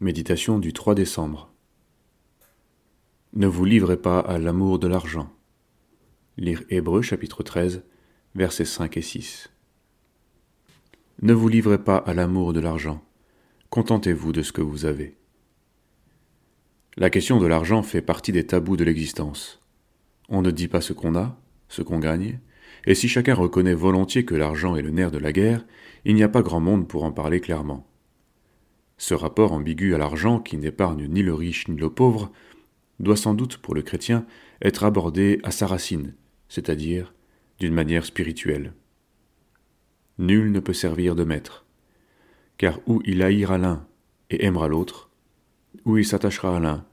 Méditation du 3 décembre. Ne vous livrez pas à l'amour de l'argent. Lire Hébreu chapitre 13, versets 5 et 6. Ne vous livrez pas à l'amour de l'argent. Contentez-vous de ce que vous avez. La question de l'argent fait partie des tabous de l'existence. On ne dit pas ce qu'on a, ce qu'on gagne, et si chacun reconnaît volontiers que l'argent est le nerf de la guerre, il n'y a pas grand monde pour en parler clairement. Ce rapport ambigu à l'argent qui n'épargne ni le riche ni le pauvre doit sans doute pour le chrétien être abordé à sa racine, c'est-à-dire d'une manière spirituelle. Nul ne peut servir de maître, car où il haïra l'un et aimera l'autre, ou il s'attachera à l'un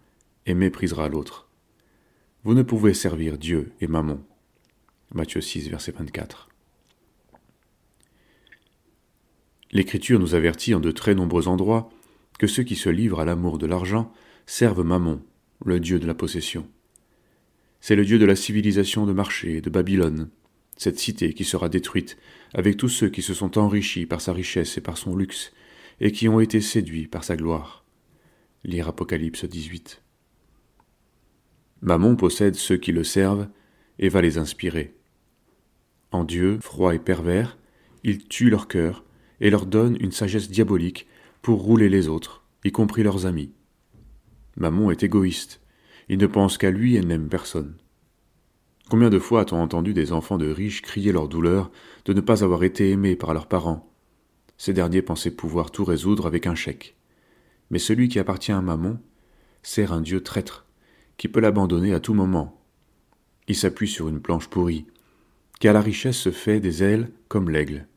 et méprisera l'autre. Vous ne pouvez servir Dieu et Mammon. Matthieu 6, verset 24. L'Écriture nous avertit en de très nombreux endroits que ceux qui se livrent à l'amour de l'argent servent Mammon, le dieu de la possession. C'est le dieu de la civilisation de marché de Babylone, cette cité qui sera détruite, avec tous ceux qui se sont enrichis par sa richesse et par son luxe, et qui ont été séduits par sa gloire. Lire Apocalypse 18. Mammon possède ceux qui le servent et va les inspirer. En Dieu, froid et pervers, il tue leur cœur et leur donne une sagesse diabolique pour rouler les autres, y compris leurs amis. Mammon est égoïste, il ne pense qu'à lui et n'aime personne. Combien de fois a-t-on entendu des enfants de riches crier leur douleur de ne pas avoir été aimés par leurs parents? Ces derniers pensaient pouvoir tout résoudre avec un chèque. Mais celui qui appartient à Mammon sert un Dieu traître, qui peut l'abandonner à tout moment. Il s'appuie sur une planche pourrie, car la richesse se fait des ailes comme l'aigle.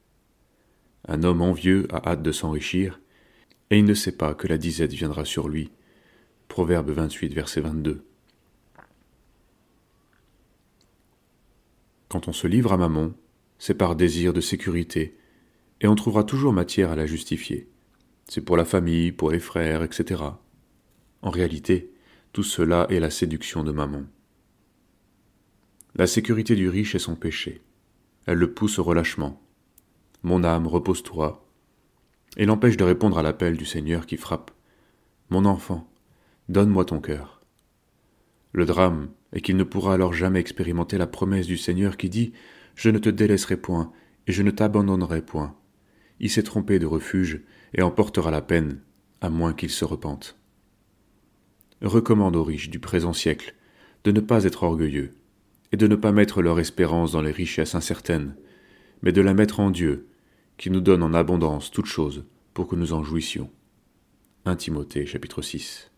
Un homme envieux a hâte de s'enrichir, et il ne sait pas que la disette viendra sur lui. Proverbe 28, verset 22. Quand on se livre à Mammon, c'est par désir de sécurité, et on trouvera toujours matière à la justifier. C'est pour la famille, pour les frères, etc. En réalité, tout cela est la séduction de Mammon. La sécurité du riche est son péché. Elle le pousse au relâchement. Mon âme, repose-toi, et l'empêche de répondre à l'appel du Seigneur qui frappe. Mon enfant, donne-moi ton cœur. Le drame est qu'il ne pourra alors jamais expérimenter la promesse du Seigneur qui dit Je ne te délaisserai point, et je ne t'abandonnerai point. Il s'est trompé de refuge, et en portera la peine, à moins qu'il se repente. Recommande aux riches du présent siècle de ne pas être orgueilleux, et de ne pas mettre leur espérance dans les richesses incertaines, mais de la mettre en Dieu, qui nous donne en abondance toutes choses pour que nous en jouissions. 1 Timothée chapitre 6